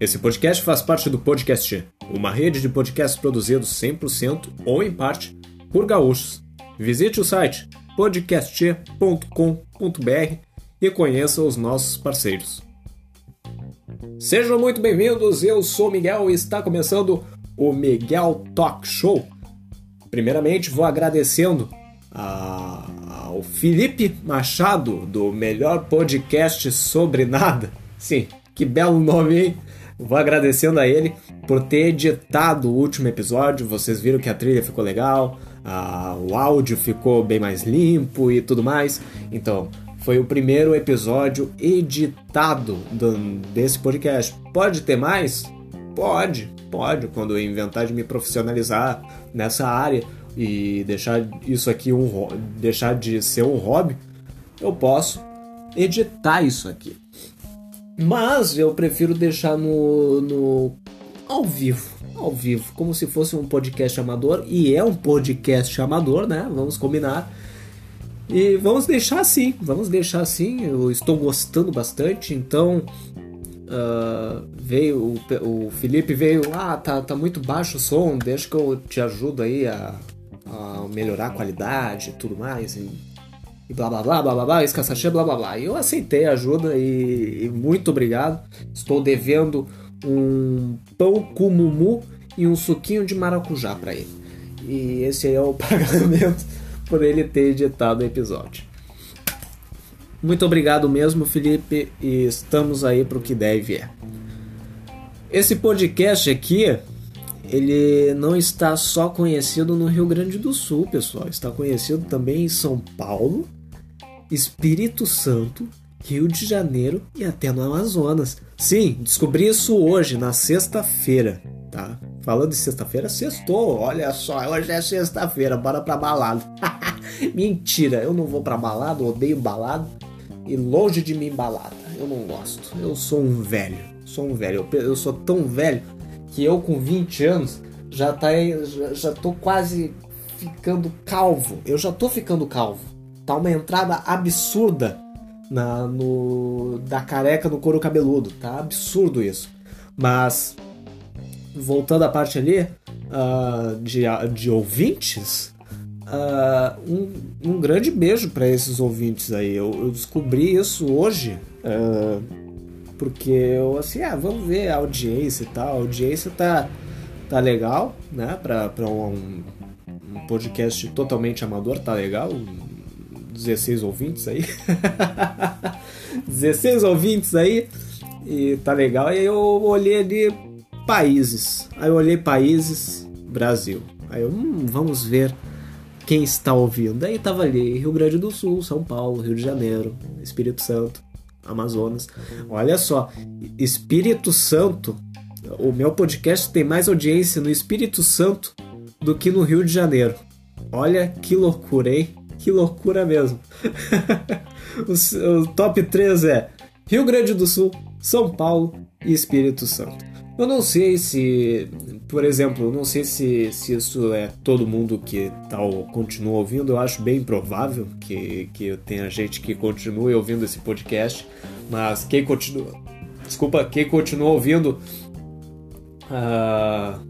Esse podcast faz parte do Podcast, uma rede de podcasts produzidos 100% ou em parte por gaúchos. Visite o site podcast.com.br e conheça os nossos parceiros. Sejam muito bem-vindos, eu sou Miguel e está começando o Miguel Talk Show. Primeiramente, vou agradecendo a, Felipe Machado, do melhor podcast sobre nada. Sim, que belo nome, hein? Vou agradecendo a ele por ter editado o último episódio. Vocês viram que a trilha ficou legal, a, o áudio ficou bem mais limpo e tudo mais. Então, foi o primeiro episódio editado do, desse podcast. Pode ter mais? Pode, pode. Quando eu inventar de me profissionalizar nessa área e deixar isso aqui um deixar de ser um hobby, eu posso editar isso aqui. Mas eu prefiro deixar no, no ao vivo, ao vivo, como se fosse um podcast amador e é um podcast amador, né? Vamos combinar. E vamos deixar assim, vamos deixar assim. Eu estou gostando bastante, então uh, veio o, o Felipe veio, ah, tá, tá muito baixo o som, deixa que eu te ajudo aí a, a melhorar a qualidade e tudo mais. E, e blá blá blá blá blá blá, escassachê, blá blá blá. E eu aceitei a ajuda e, e, muito obrigado. Estou devendo um pão com mumu e um suquinho de maracujá para ele. E esse aí é o pagamento por ele ter editado o episódio. Muito obrigado mesmo, Felipe, e estamos aí para o que deve é. Esse podcast aqui, ele não está só conhecido no Rio Grande do Sul, pessoal, está conhecido também em São Paulo, Espírito Santo, Rio de Janeiro e até no Amazonas. Sim, descobri isso hoje, na sexta-feira, tá? Falando de sexta-feira, sextou. Olha só, hoje é sexta-feira, bora pra balada. Mentira, eu não vou pra balada, odeio balada. E longe de mim balada. Eu não gosto. Eu sou um velho. Sou um velho. Eu, eu sou tão velho que eu com 20 anos já, tá, já, já tô quase ficando calvo. Eu já tô ficando calvo. Tá uma entrada absurda na, no, da careca no couro cabeludo. Tá absurdo isso. Mas voltando à parte ali uh, de, de ouvintes, uh, um, um, grande beijo para esses ouvintes aí. Eu, eu, descobri isso hoje, uh, porque eu assim, ah, vamos ver a audiência e tal. A audiência tá, tá legal, né? Para um, um podcast totalmente amador, tá legal. 16 ouvintes aí. 16 ouvintes aí. E tá legal. E aí eu olhei ali países. Aí eu olhei países, Brasil. Aí eu, hum, vamos ver quem está ouvindo. Aí tava ali Rio Grande do Sul, São Paulo, Rio de Janeiro, Espírito Santo, Amazonas. Olha só, Espírito Santo, o meu podcast tem mais audiência no Espírito Santo do que no Rio de Janeiro. Olha que loucura, hein? Que loucura mesmo. o, o top 3 é Rio Grande do Sul, São Paulo e Espírito Santo. Eu não sei se, por exemplo, não sei se, se isso é todo mundo que tal continua ouvindo. Eu acho bem provável que, que tenha gente que continue ouvindo esse podcast. Mas quem continua. Desculpa, quem continua ouvindo. Uh,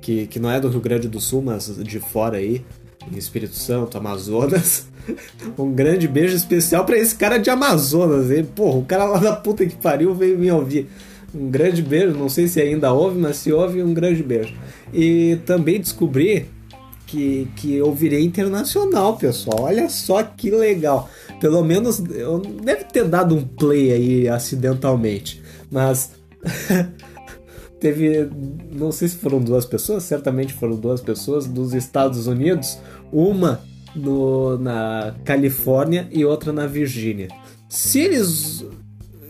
que, que não é do Rio Grande do Sul, mas de fora aí, Espírito Santo, Amazonas. um grande beijo especial para esse cara de Amazonas, hein? Porra, o cara lá da puta que pariu veio me ouvir. Um grande beijo, não sei se ainda houve, mas se houve, um grande beijo. E também descobri que, que eu virei internacional, pessoal. Olha só que legal. Pelo menos eu deve ter dado um play aí acidentalmente, mas teve, não sei se foram duas pessoas, certamente foram duas pessoas dos Estados Unidos, uma no, na Califórnia e outra na Virgínia. Se eles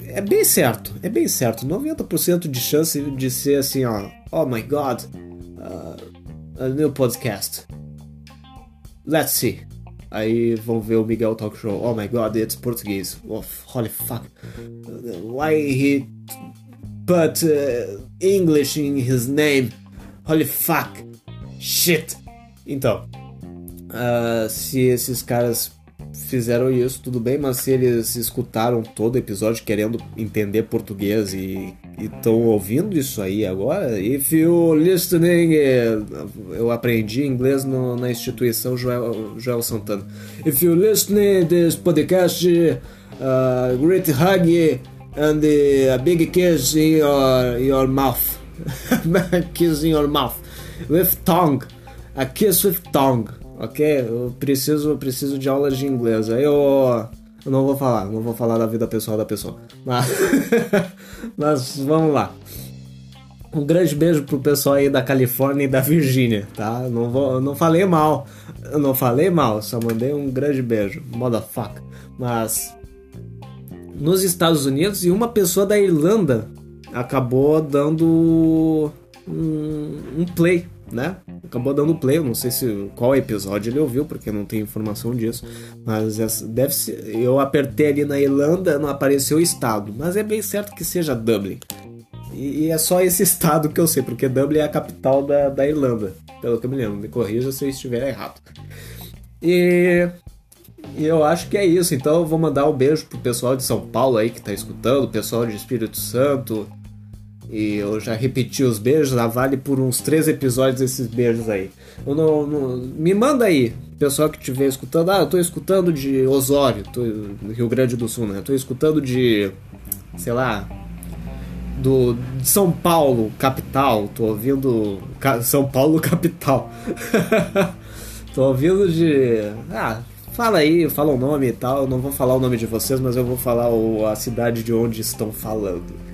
é bem certo, é bem certo. 90% de chance de ser assim, ó. Oh my god, uh, a new podcast. Let's see. Aí vão ver o Miguel Talk Show. Oh my god, it's português. Oh, holy fuck. Why he put uh, English in his name? Holy fuck. Shit. Então, uh, se esses caras fizeram isso, tudo bem, mas se eles escutaram todo o episódio querendo entender português e estão ouvindo isso aí agora, if you listening, eh, eu aprendi inglês no, na instituição Joel, Joel Santana. If you listening this podcast, uh, great hug and a big kiss in your, your mouth. kiss in your mouth. With tongue. A kiss with tongue ok? Eu preciso, preciso de aulas de inglês. Aí eu, eu não vou falar, não vou falar da vida pessoal da pessoa. Mas, mas vamos lá. Um grande beijo pro pessoal aí da Califórnia e da Virgínia, tá? Não, vou, não falei mal, eu não falei mal, só mandei um grande beijo, motherfucker. Mas nos Estados Unidos e uma pessoa da Irlanda acabou dando um, um play né? Acabou dando play, eu não sei se qual episódio ele ouviu, porque não tem informação disso, mas deve ser, eu apertei ali na Irlanda, não apareceu o estado, mas é bem certo que seja Dublin. E, e é só esse estado que eu sei, porque Dublin é a capital da, da Irlanda, pelo que eu me lembro. Me corrija se eu estiver errado. E e eu acho que é isso. Então eu vou mandar um beijo pro pessoal de São Paulo aí que tá escutando, o pessoal de Espírito Santo, e eu já repeti os beijos, já vale por uns três episódios esses beijos aí. Eu não, não, me manda aí, pessoal que estiver escutando. Ah, eu tô escutando de Osório, tô, Rio Grande do Sul, né? Eu tô escutando de, sei lá, do de São Paulo, capital. Tô ouvindo São Paulo, capital. tô ouvindo de. Ah, fala aí, fala o nome e tal. Eu não vou falar o nome de vocês, mas eu vou falar o, a cidade de onde estão falando.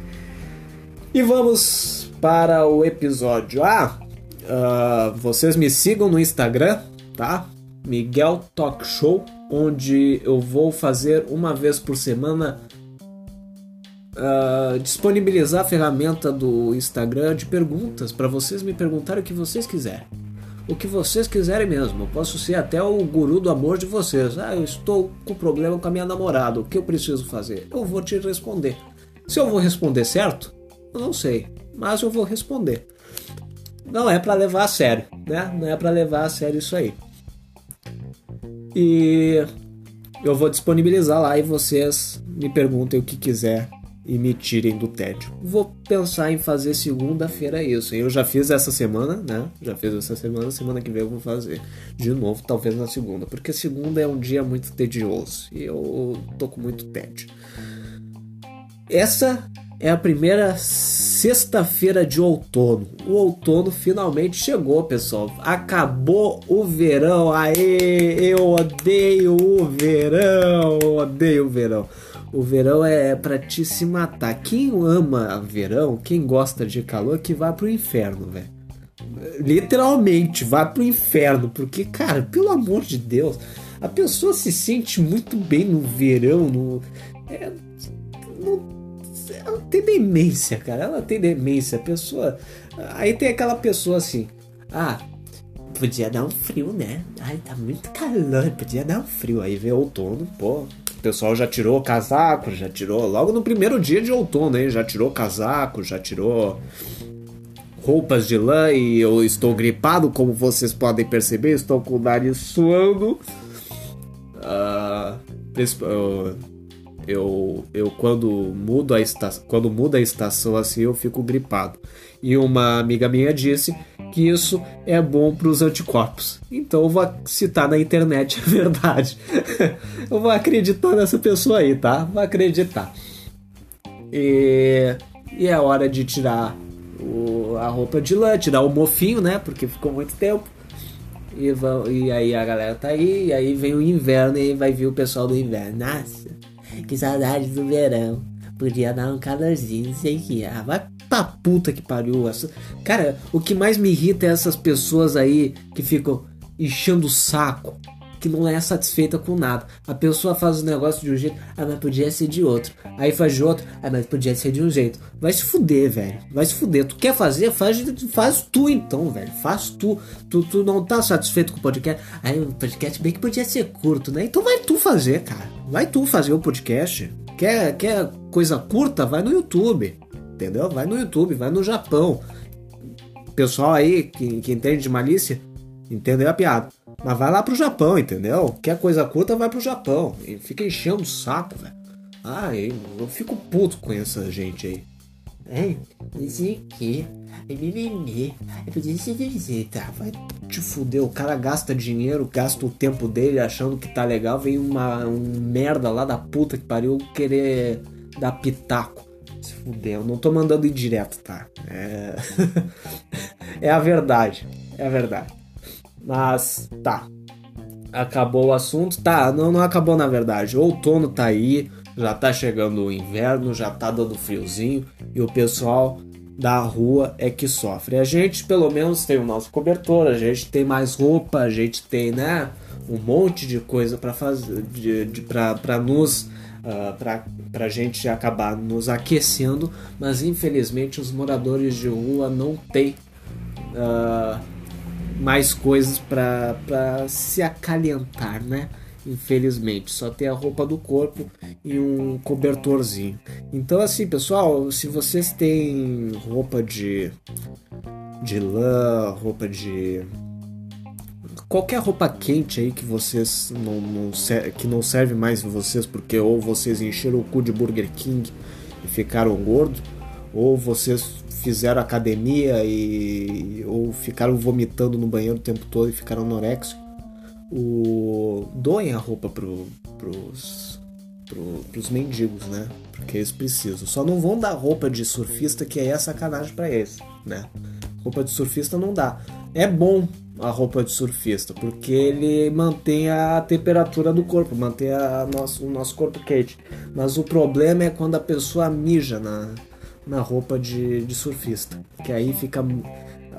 E vamos para o episódio. Ah, uh, vocês me sigam no Instagram, tá? Miguel Talk Show, onde eu vou fazer uma vez por semana uh, disponibilizar a ferramenta do Instagram de perguntas para vocês me perguntarem o que vocês quiserem. O que vocês quiserem mesmo. Eu posso ser até o guru do amor de vocês. Ah, eu estou com problema com a minha namorada. O que eu preciso fazer? Eu vou te responder. Se eu vou responder certo, não sei, mas eu vou responder. Não é para levar a sério, né? Não é para levar a sério isso aí. E eu vou disponibilizar lá e vocês me perguntem o que quiser e me tirem do tédio. Vou pensar em fazer segunda-feira isso. Eu já fiz essa semana, né? Já fiz essa semana, semana que vem eu vou fazer de novo, talvez na segunda, porque segunda é um dia muito tedioso e eu tô com muito tédio. Essa é a primeira sexta-feira de outono. O outono finalmente chegou, pessoal. Acabou o verão. Aê, eu odeio o verão. Odeio o verão. O verão é para te se matar. Quem ama verão, quem gosta de calor, que vá pro inferno, velho. Literalmente, vá pro inferno, porque cara, pelo amor de Deus, a pessoa se sente muito bem no verão, no é, não ela tem demência, cara. Ela tem demência. A pessoa. Aí tem aquela pessoa assim. Ah, podia dar um frio, né? Ai, tá muito calor, podia dar um frio. Aí vem outono, pô. O pessoal já tirou casaco, já tirou. Logo no primeiro dia de outono, hein? Já tirou casaco, já tirou roupas de lã e eu estou gripado, como vocês podem perceber, estou com o nariz suando. Uh, eu, eu quando mudo a estação, quando muda a estação assim, eu fico gripado. E uma amiga minha disse que isso é bom para os anticorpos. Então eu vou citar na internet a verdade. eu vou acreditar nessa pessoa aí, tá? Vou acreditar. E, e é hora de tirar o, a roupa de lã, tirar o mofinho, né? Porque ficou muito tempo. E, vão, e aí a galera tá aí, e aí vem o inverno e vai vir o pessoal do inverno. Nossa, que saudade do verão. Podia dar um calorzinho, não sei que. Ah, vai pra puta que pariu. Cara, o que mais me irrita é essas pessoas aí que ficam enchendo o saco que não é satisfeita com nada. A pessoa faz o negócio de um jeito, ah, mas podia ser de outro. Aí faz de outro, ah, mas podia ser de um jeito. Vai se fuder, velho. Vai se fuder. Tu quer fazer? Faz, faz tu então, velho. Faz tu. tu. Tu não tá satisfeito com o podcast? Aí o podcast bem que podia ser curto, né? Então vai tu fazer, cara. Vai tu fazer o podcast. Quer, quer coisa curta? Vai no YouTube. Entendeu? Vai no YouTube, vai no Japão. Pessoal aí que, que entende de malícia, entendeu a piada. Mas vai lá pro Japão, entendeu? Quer coisa curta, vai pro Japão. E fica enchendo o saco, velho. Ah, eu fico puto com essa gente aí. Sei o que. É mimimi. É pedir se visita. Vai te fuder. O cara gasta dinheiro, gasta o tempo dele achando que tá legal. Vem uma um merda lá da puta que pariu querer dar pitaco. Se fuder. Eu não tô mandando ir direto, tá? É. é a verdade. É a verdade. Mas, tá. Acabou o assunto. Tá, não, não acabou na verdade. O outono tá aí, já tá chegando o inverno, já tá dando friozinho e o pessoal da rua é que sofre. A gente, pelo menos, tem o nosso cobertor, a gente tem mais roupa, a gente tem, né, um monte de coisa para fazer, de, de, para nos uh, ah, para a gente acabar nos aquecendo, mas infelizmente os moradores de rua não têm uh, mais coisas para se acalentar, né? Infelizmente, só tem a roupa do corpo e um cobertorzinho. Então, assim, pessoal, se vocês têm roupa de de lã, roupa de qualquer roupa quente aí que vocês não, não que não serve mais vocês porque ou vocês encheram o cu de Burger King e ficaram gordos, ou vocês fizeram academia e ou ficaram vomitando no banheiro o tempo todo e ficaram anoréxicos, o doem a roupa pro, pros, pro, pros mendigos, né? Porque eles precisam. Só não vão dar roupa de surfista, que aí é sacanagem para eles, né? Roupa de surfista não dá. É bom a roupa de surfista, porque ele mantém a temperatura do corpo, mantém a nosso, o nosso corpo quente. Mas o problema é quando a pessoa mija na, na roupa de, de surfista. Que aí fica.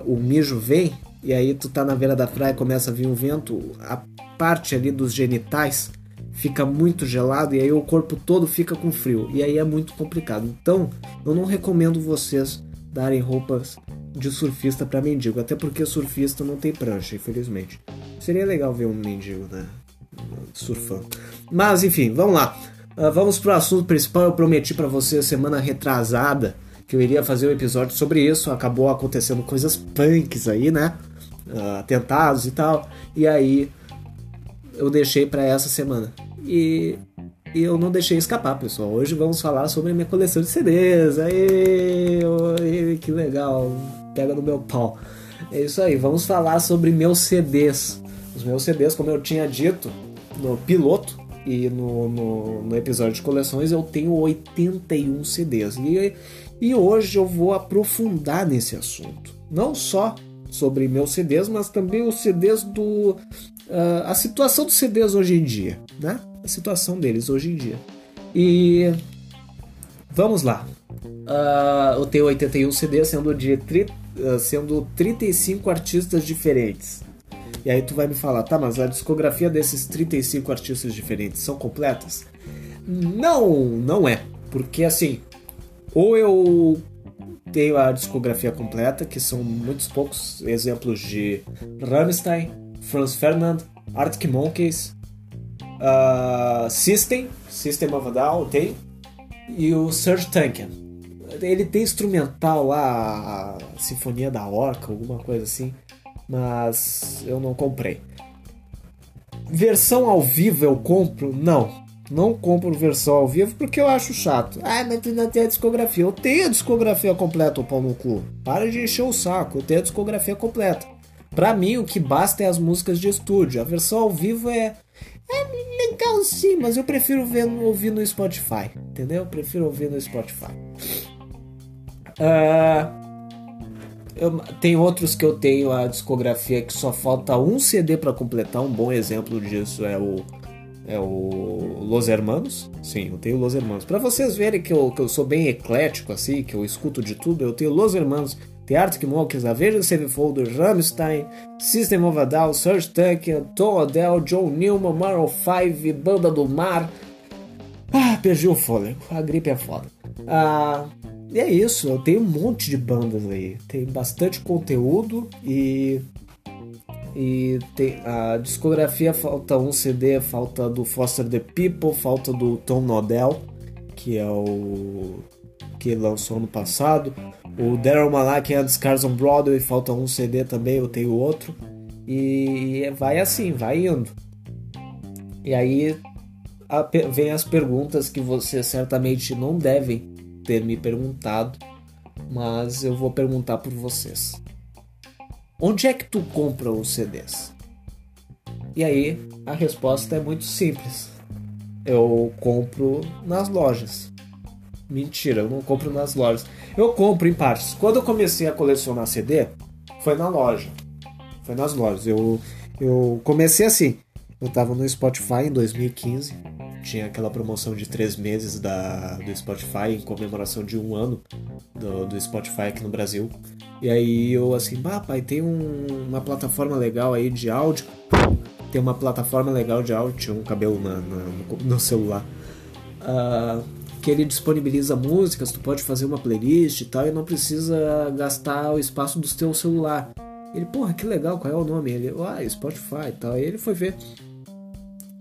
O mijo vem, e aí tu tá na beira da praia começa a vir um vento, a parte ali dos genitais fica muito gelado e aí o corpo todo fica com frio. E aí é muito complicado. Então, eu não recomendo vocês darem roupas de surfista para mendigo, até porque surfista não tem prancha, infelizmente. Seria legal ver um mendigo, né? Surfando. Mas enfim, vamos lá. Uh, vamos pro assunto principal. Eu prometi para você semana retrasada que eu iria fazer um episódio sobre isso. Acabou acontecendo coisas punks aí, né? Uh, atentados e tal. E aí eu deixei para essa semana. E, e, eu não deixei escapar, pessoal. Hoje vamos falar sobre a minha coleção de CDs. Aê, que legal. Pega no meu pau. É isso aí, vamos falar sobre meus CDs. Os meus CDs, como eu tinha dito no piloto, e no, no, no, episódio de coleções eu tenho 81 CDs. E, e hoje eu vou aprofundar nesse assunto. Não só sobre meus CDs, mas também os CDs do. Uh, a situação dos CDs hoje em dia, né? A situação deles hoje em dia. E. Vamos lá. Uh, eu tenho 81 CDs, sendo, de tri, uh, sendo 35 artistas diferentes. E aí tu vai me falar, tá, mas a discografia desses 35 artistas diferentes são completas? Não, não é. Porque assim, ou eu tenho a discografia completa, que são muitos poucos exemplos de Rammstein, Franz Ferdinand, Arctic Monkeys, uh, System, System of a Down, tem, e o Serge Tankian. Ele tem instrumental lá, a Sinfonia da Orca, alguma coisa assim mas eu não comprei. Versão ao vivo eu compro? Não. Não compro versão ao vivo porque eu acho chato. Ah, mas tu não tem a discografia. Eu tenho a discografia completa, o pau no cu. Para de encher o saco, eu tenho a discografia completa. Pra mim, o que basta é as músicas de estúdio. A versão ao vivo é. É legal sim, mas eu prefiro ver, ouvir no Spotify. Entendeu? Eu prefiro ouvir no Spotify. Uh, eu, tem outros que eu tenho a discografia que só falta um CD para completar. Um bom exemplo disso é o é o Los Hermanos. Sim, eu tenho Los Hermanos. Para vocês verem que eu, que eu sou bem eclético assim, que eu escuto de tudo, eu tenho Los Hermanos, The Arctic Monkeys, Avenged Sevenfold, Rammstein, System of a Down, Serge Tom Odell, John Newman, Maroon 5, Banda do Mar. Ah, perdi o fôlego. A gripe é foda. Ah, e é isso, eu tenho um monte de bandas aí. Tem bastante conteúdo e. E tem, a discografia falta um CD, falta do Foster the People, falta do Tom Nodell, que é o. que lançou ano passado. O Daryl Malak and Scars on Broadway, falta um CD também, eu tenho outro. E vai assim, vai indo. E aí vem as perguntas que vocês certamente não devem ter me perguntado, mas eu vou perguntar por vocês. Onde é que tu compra os CDs? E aí a resposta é muito simples. Eu compro nas lojas. Mentira, eu não compro nas lojas. Eu compro em partes. Quando eu comecei a colecionar CD, foi na loja. Foi nas lojas. Eu, eu comecei assim. Eu tava no Spotify em 2015. Tinha aquela promoção de três meses da, do Spotify em comemoração de um ano do, do Spotify aqui no Brasil. E aí eu assim, bah, pai, tem um, uma plataforma legal aí de áudio. Tem uma plataforma legal de áudio, tinha um cabelo na, na no, celular. Uh, que ele disponibiliza músicas, tu pode fazer uma playlist e tal, e não precisa gastar o espaço do teu celular. Ele, porra, que legal, qual é o nome? Ele, ah, Spotify e tal. Aí ele foi ver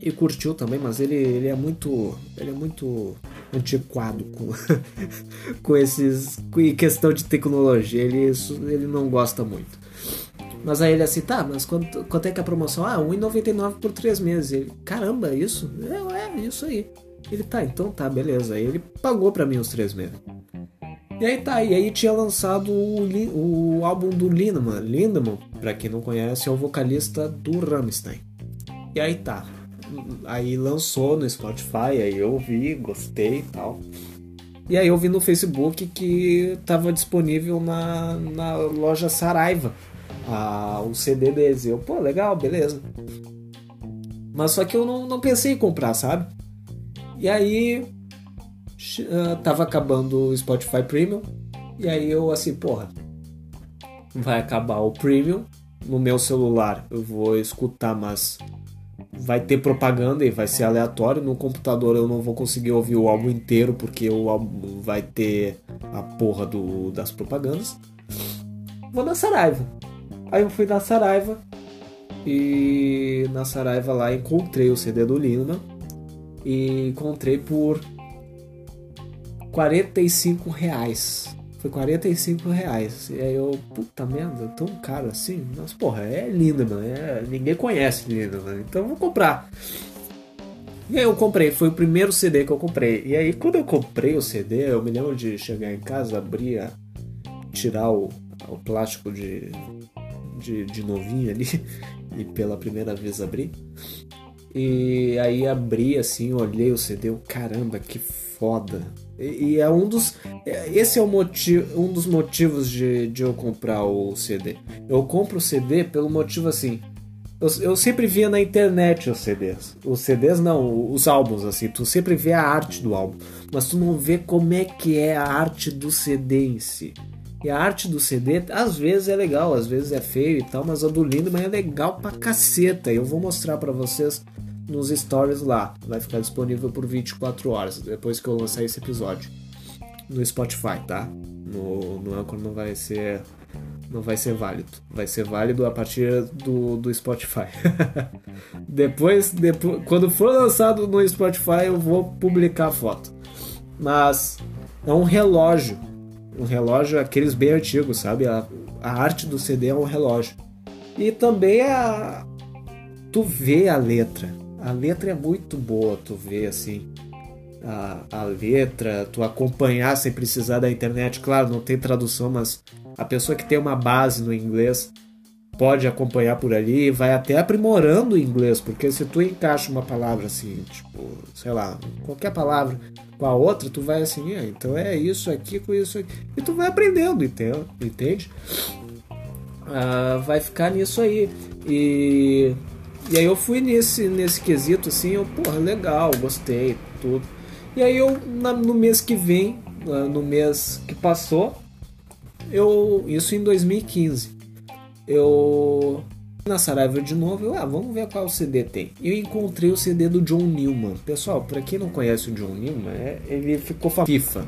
e curtiu também, mas ele, ele é muito ele é muito antiquado com, com esses com questão de tecnologia, ele ele não gosta muito. Mas aí ele assim, tá, mas quanto, quanto é que é a promoção? Ah, R$1,99 por 3 meses. Ele, caramba, isso? É, é, isso aí. Ele, tá, então tá, beleza. Aí ele pagou para mim os 3 meses. E aí tá, e aí tinha lançado o, o álbum do Lindemann. Lindemann, pra quem não conhece, é o vocalista do Rammstein. E aí tá, aí lançou no Spotify, aí eu vi, gostei e tal. E aí eu vi no Facebook que estava disponível na, na loja Saraiva a, o CD deles. Eu, pô, legal, beleza. Mas só que eu não, não pensei em comprar, sabe? E aí uh, tava acabando o Spotify Premium. E aí eu assim, porra, vai acabar o Premium. No meu celular eu vou escutar, mas vai ter propaganda e vai ser aleatório. No computador eu não vou conseguir ouvir o álbum inteiro porque o álbum vai ter a porra do, das propagandas. Vou na Saraiva. Aí eu fui na Saraiva e na Saraiva lá encontrei o CD do Lima e encontrei por 45 reais. Foi 45 reais. E aí eu, puta merda, tão caro assim? Mas porra, é lindo, mano. É, ninguém conhece lindo, mano. Então vou comprar. E aí eu comprei, foi o primeiro CD que eu comprei. E aí quando eu comprei o CD, eu me lembro de chegar em casa, abrir, a, tirar o, o plástico de, de, de novinho ali e pela primeira vez abrir. E aí abri assim, olhei o CD, eu, caramba, que foda e, é um dos. É, esse é o motivo, um dos motivos de, de eu comprar o CD. Eu compro o CD pelo motivo assim. Eu, eu sempre via na internet os CDs. Os CDs não, os álbuns, assim. Tu sempre vê a arte do álbum. Mas tu não vê como é que é a arte do CD em si. E a arte do CD, às vezes é legal, às vezes é feio e tal, mas a do Lindemann é legal pra caceta. Eu vou mostrar para vocês nos stories lá. Vai ficar disponível por 24 horas depois que eu lançar esse episódio. No Spotify, tá? No, no Anchor não vai ser não vai ser válido. Vai ser válido a partir do, do Spotify. depois, depois, quando for lançado no Spotify, eu vou publicar a foto. Mas é um relógio. Um relógio, aqueles bem antigos, sabe? A, a arte do CD é um relógio. E também a. Tu vê a letra a letra é muito boa, tu vê assim. A, a letra, tu acompanhar sem precisar da internet. Claro, não tem tradução, mas a pessoa que tem uma base no inglês pode acompanhar por ali e vai até aprimorando o inglês, porque se tu encaixa uma palavra assim, tipo, sei lá, qualquer palavra com a outra, tu vai assim, ah, então é isso aqui com isso aqui, e tu vai aprendendo, entende? entende? Ah, vai ficar nisso aí. E e aí eu fui nesse, nesse quesito assim, eu, porra, legal, gostei, tudo. E aí eu, na, no mês que vem, no mês que passou, eu, isso em 2015, eu na Saraiva de novo, eu, ah, vamos ver qual CD tem. Eu encontrei o CD do John Newman. Pessoal, para quem não conhece o John Newman, é, ele ficou FIFA.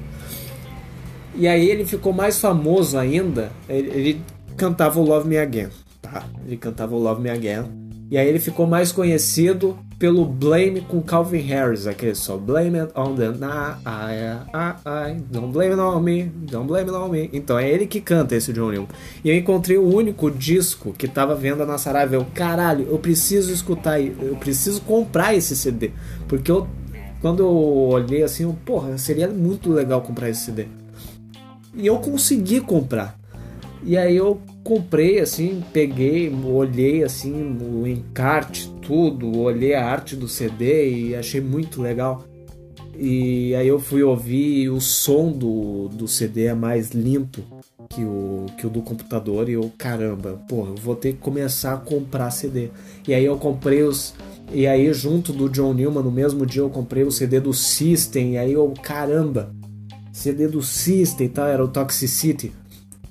E aí ele ficou mais famoso ainda, ele, ele cantava o Love Me Again, tá? Ele cantava o Love Me Again. E aí ele ficou mais conhecido pelo Blame com Calvin Harris, aquele só Blame it on the na, I, I, I, don't blame it on me, don't blame it on me. Então é ele que canta esse John Newman. E eu encontrei o único disco que tava vendo na Saraiva. Eu, caralho, eu preciso escutar, eu preciso comprar esse CD. Porque eu, quando eu olhei assim, eu, porra, seria muito legal comprar esse CD. E eu consegui comprar. E aí eu comprei assim, peguei, olhei assim o encarte, tudo, olhei a arte do CD e achei muito legal. E aí eu fui ouvir o som do, do CD é mais limpo que o, que o do computador e eu, caramba, pô, eu vou ter que começar a comprar CD. E aí eu comprei os. E aí, junto do John Newman, no mesmo dia eu comprei o CD do System, e aí eu, caramba, CD do System e tal, era o Toxicity.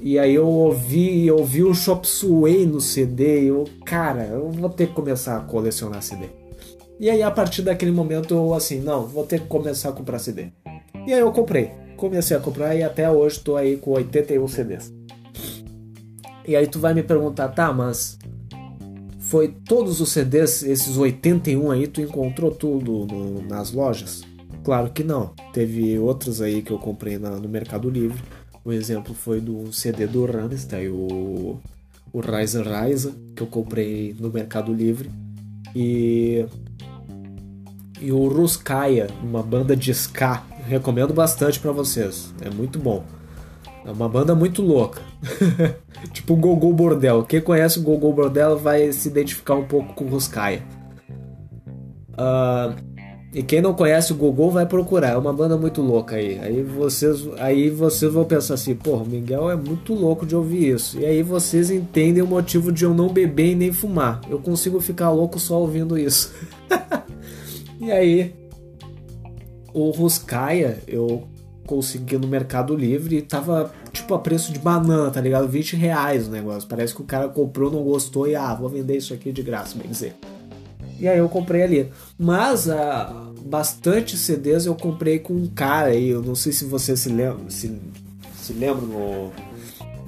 E aí eu ouvi, eu ouvi o Chop Suey no CD e eu, cara, eu vou ter que começar a colecionar CD. E aí a partir daquele momento eu assim, não, vou ter que começar a comprar CD. E aí eu comprei. Comecei a comprar e até hoje tô aí com 81 CDs. E aí tu vai me perguntar, tá, mas foi todos os CDs, esses 81 aí, tu encontrou tudo no, nas lojas? Claro que não. Teve outros aí que eu comprei na, no Mercado Livre um exemplo foi do CD do Rammstein, o, o Rise Rise, que eu comprei no Mercado Livre. E, e o Ruskaya, uma banda de ska. Recomendo bastante para vocês, é muito bom. É uma banda muito louca. tipo o Gogol Bordel. Quem conhece o Gogol Bordel vai se identificar um pouco com o Ruskaya. Uh, e quem não conhece o Gogol vai procurar, é uma banda muito louca aí. Aí vocês, aí vocês vão pensar assim, pô, Miguel é muito louco de ouvir isso. E aí vocês entendem o motivo de eu não beber e nem fumar. Eu consigo ficar louco só ouvindo isso. e aí, o Ruskaya eu consegui no Mercado Livre e tava tipo a preço de banana, tá ligado? 20 reais o negócio. Parece que o cara comprou, não gostou e ah, vou vender isso aqui de graça, bem dizer. E aí eu comprei ali. Mas ah, bastante CDs eu comprei com um cara aí. Eu não sei se você se lembra, se, se lembra no,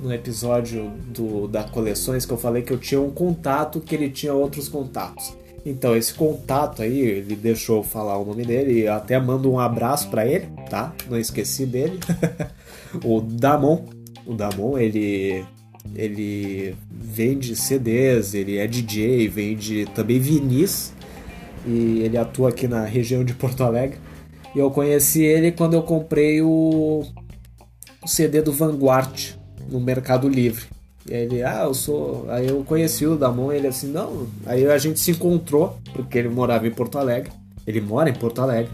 no episódio do, da coleções que eu falei que eu tinha um contato que ele tinha outros contatos. Então, esse contato aí, ele deixou eu falar o nome dele e até mando um abraço para ele, tá? Não esqueci dele. o Damon. O Damon, ele ele vende CDs, ele é DJ, vende também vinis e ele atua aqui na região de Porto Alegre. E eu conheci ele quando eu comprei o, o CD do Vanguard no Mercado Livre. E ele, ah, eu sou. Aí eu conheci o Damon, ele assim, não. Aí a gente se encontrou, porque ele morava em Porto Alegre. Ele mora em Porto Alegre.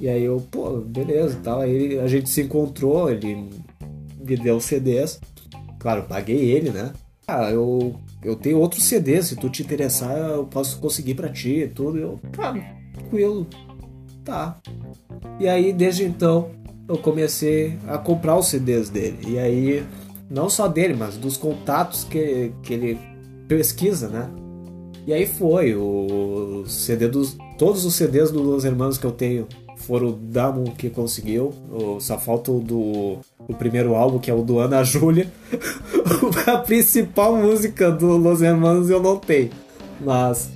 E aí eu, pô, beleza tal. Aí a gente se encontrou, ele me deu CDs. Claro, paguei ele, né? Ah, eu, eu tenho outros CDs, se tu te interessar, eu posso conseguir para ti e tudo. Eu, tá, tranquilo. Tá. E aí, desde então, eu comecei a comprar os CDs dele. E aí, não só dele, mas dos contatos que, que ele pesquisa, né? E aí foi, o CD dos. Todos os CDs dos Los Hermanos que eu tenho foram o Damon que conseguiu. Só falta o do o primeiro álbum, que é o do Ana Júlia. a principal música do Los Hermanos eu não tenho. Mas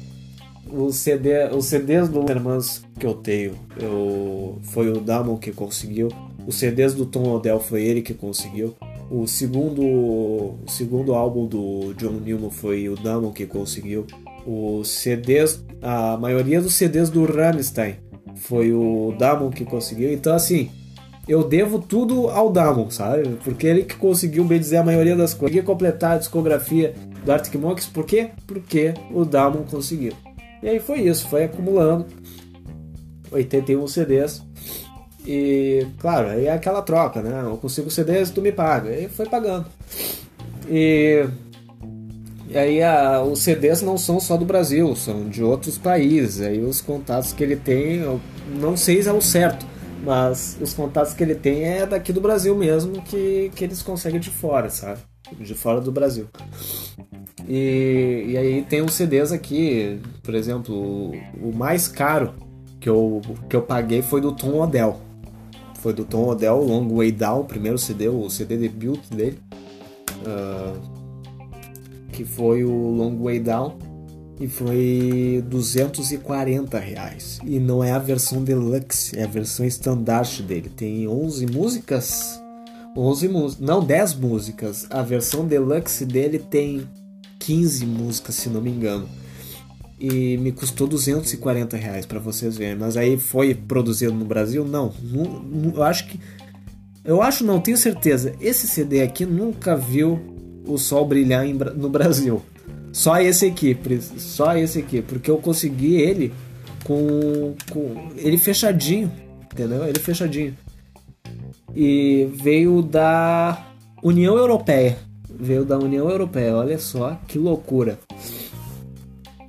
o CD, os CDs do Los Hermanos que eu tenho eu, foi o Damon que conseguiu. Os CDs do Tom Odell foi ele que conseguiu. O segundo, o segundo álbum do John Newman foi o Damon que conseguiu. Os CDs, a maioria dos CDs do Rammstein foi o Damon que conseguiu. Então, assim, eu devo tudo ao Damon, sabe? Porque ele que conseguiu, bem dizer, a maioria das coisas. Conseguiu completar a discografia do Arctic Monkeys, por quê? Porque o Damon conseguiu. E aí foi isso, foi acumulando 81 CDs. E, claro, aí é aquela troca, né? Eu consigo CDs, tu me paga. E foi pagando. E, e aí a, os CDs não são só do Brasil, são de outros países. Aí os contatos que ele tem, eu não sei se é o certo mas os contatos que ele tem é daqui do Brasil mesmo, que, que eles conseguem de fora, sabe? De fora do Brasil. E, e aí tem os CDs aqui, por exemplo, o, o, mais caro que eu, que eu paguei foi do Tom Odell. Foi do Tom Odell, Long Way Down, o primeiro CD, o CD debut dele. Uh, que foi o Long Way Down. E foi 240 reais. E não é a versão deluxe, é a versão standard dele. Tem 11 músicas. 11 músicas. Não, 10 músicas. A versão deluxe dele tem 15 músicas, se não me engano. E me custou 240 reais para vocês verem. Mas aí foi produzido no Brasil? Não. Eu acho que. Eu acho, não, tenho certeza. Esse CD aqui nunca viu o sol brilhar no Brasil. Só esse aqui, só esse aqui, porque eu consegui ele com, com ele fechadinho, entendeu? Ele fechadinho. E veio da União Europeia. Veio da União Europeia, olha só que loucura.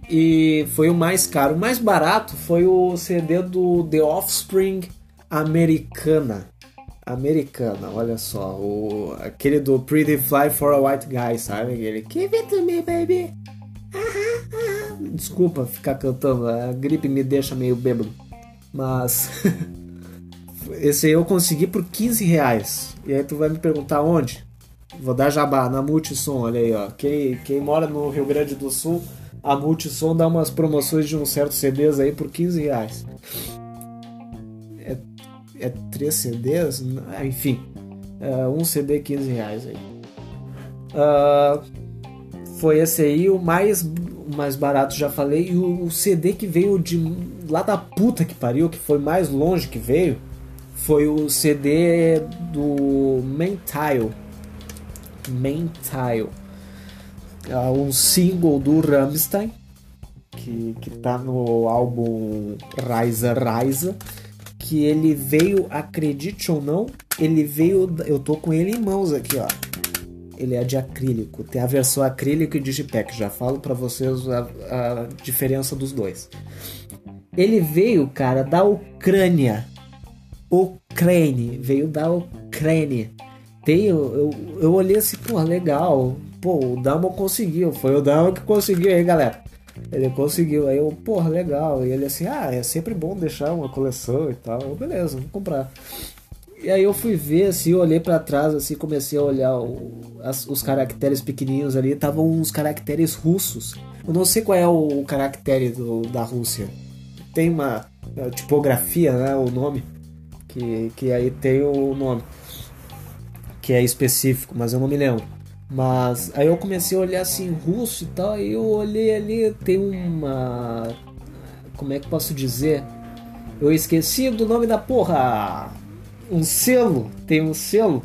E foi o mais caro. O mais barato foi o CD do The Offspring Americana. Americana, olha só. O, aquele do Pretty Fly for a White Guy, sabe? Aquele Give it to me, baby. Desculpa ficar cantando, a gripe me deixa meio bêbado. Mas esse eu consegui por 15 reais. E aí tu vai me perguntar onde? Vou dar jabá na Multissom, olha aí, ó. Quem, quem mora no Rio Grande do Sul, a Multissom dá umas promoções de uns certos CDs aí por 15 reais. É, 3 CDs? Enfim, é um CD 15 reais aí. Uh, foi esse aí o mais, o mais barato, já falei. E o, o CD que veio de lá da puta que pariu, que foi mais longe que veio, foi o CD do Mentile. Mentile. É um single do Rammstein, que, que tá no álbum Raisa Raisa, que ele veio, acredite ou não, ele veio, eu tô com ele em mãos aqui, ó ele é de acrílico. Tem a versão acrílico e digipack. Já falo para vocês a, a, diferença dos dois. Ele veio, cara, da Ucrânia. Ucrânia. Veio da Ucrânia. Tem, eu, eu, olhei assim, pô, legal. Pô, o Damo conseguiu. Foi o Damo que conseguiu aí, galera. Ele conseguiu. Aí eu, porra, legal. E ele assim, ah, é sempre bom deixar uma coleção e tal. Eu, beleza, vou comprar. E aí eu fui ver, assim, eu olhei para trás, assim, comecei a olhar o, as, os caracteres pequenininhos ali, estavam uns caracteres russos. Eu não sei qual é o, o caractere do, da Rússia. Tem uma, uma tipografia, né, o nome, que, que aí tem o nome, que é específico, mas eu não me lembro. Mas aí eu comecei a olhar assim, russo e tal, e eu olhei ali, tem uma. Como é que posso dizer? Eu esqueci do nome da porra! um selo, tem um selo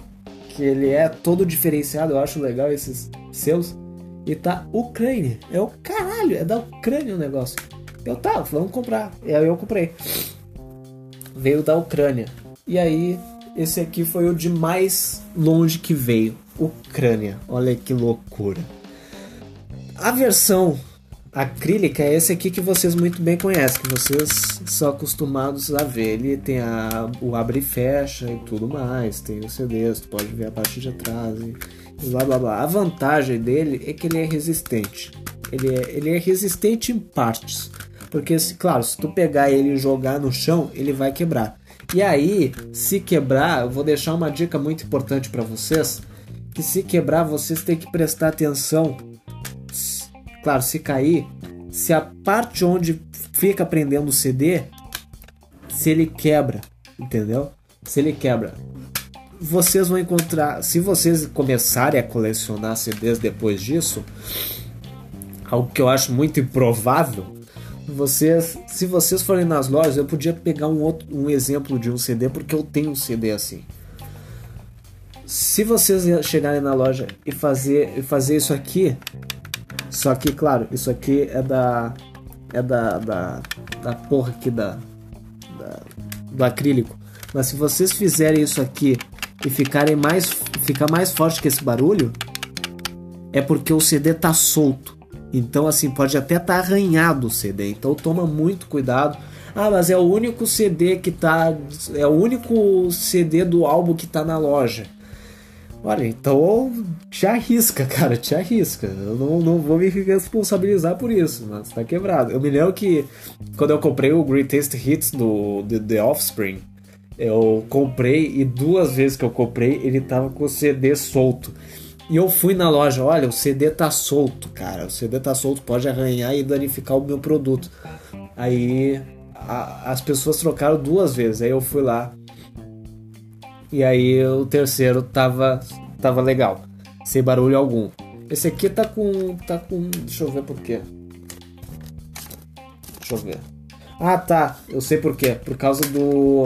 que ele é todo diferenciado, eu acho legal esses selos. E tá Ucrânia. É o caralho, é da Ucrânia o negócio. Eu tá, vamos comprar. E aí eu comprei. Veio da Ucrânia. E aí, esse aqui foi o de mais longe que veio. Ucrânia. Olha que loucura. A versão acrílica é esse aqui que vocês muito bem conhecem, que vocês são acostumados a ver. Ele tem a, o abre e fecha e tudo mais, tem os CDs, tu pode ver a parte de trás e, blá blá blá. A vantagem dele é que ele é resistente. Ele é, ele é resistente em partes. Porque, claro, se tu pegar ele e jogar no chão, ele vai quebrar. E aí, se quebrar, eu vou deixar uma dica muito importante para vocês, que se quebrar, vocês têm que prestar atenção Claro, se cair, se a parte onde fica prendendo o CD, se ele quebra, entendeu? Se ele quebra, vocês vão encontrar, se vocês começarem a colecionar CDs depois disso, algo que eu acho muito improvável, vocês, se vocês forem nas lojas, eu podia pegar um outro um exemplo de um CD porque eu tenho um CD assim. Se vocês chegarem na loja e fazer, fazer isso aqui, só que, claro, isso aqui é da. É da. Da, da porra aqui da, da. Do acrílico. Mas se vocês fizerem isso aqui e ficarem mais. ficar mais forte que esse barulho, é porque o CD tá solto. Então, assim, pode até estar tá arranhado o CD. Então, toma muito cuidado. Ah, mas é o único CD que tá. É o único CD do álbum que tá na loja. Olha, então te arrisca, cara, te arrisca. Eu não, não vou me responsabilizar por isso, mas tá quebrado. Eu me lembro que quando eu comprei o Greatest Hits do The Offspring, eu comprei e duas vezes que eu comprei ele tava com o CD solto. E eu fui na loja, olha, o CD tá solto, cara. O CD tá solto, pode arranhar e danificar o meu produto. Aí a, as pessoas trocaram duas vezes. Aí eu fui lá. E aí o terceiro tava, tava legal. Sem barulho algum. Esse aqui tá com. tá com. Deixa eu ver por quê. Deixa eu ver. Ah tá, eu sei por quê. Por causa do.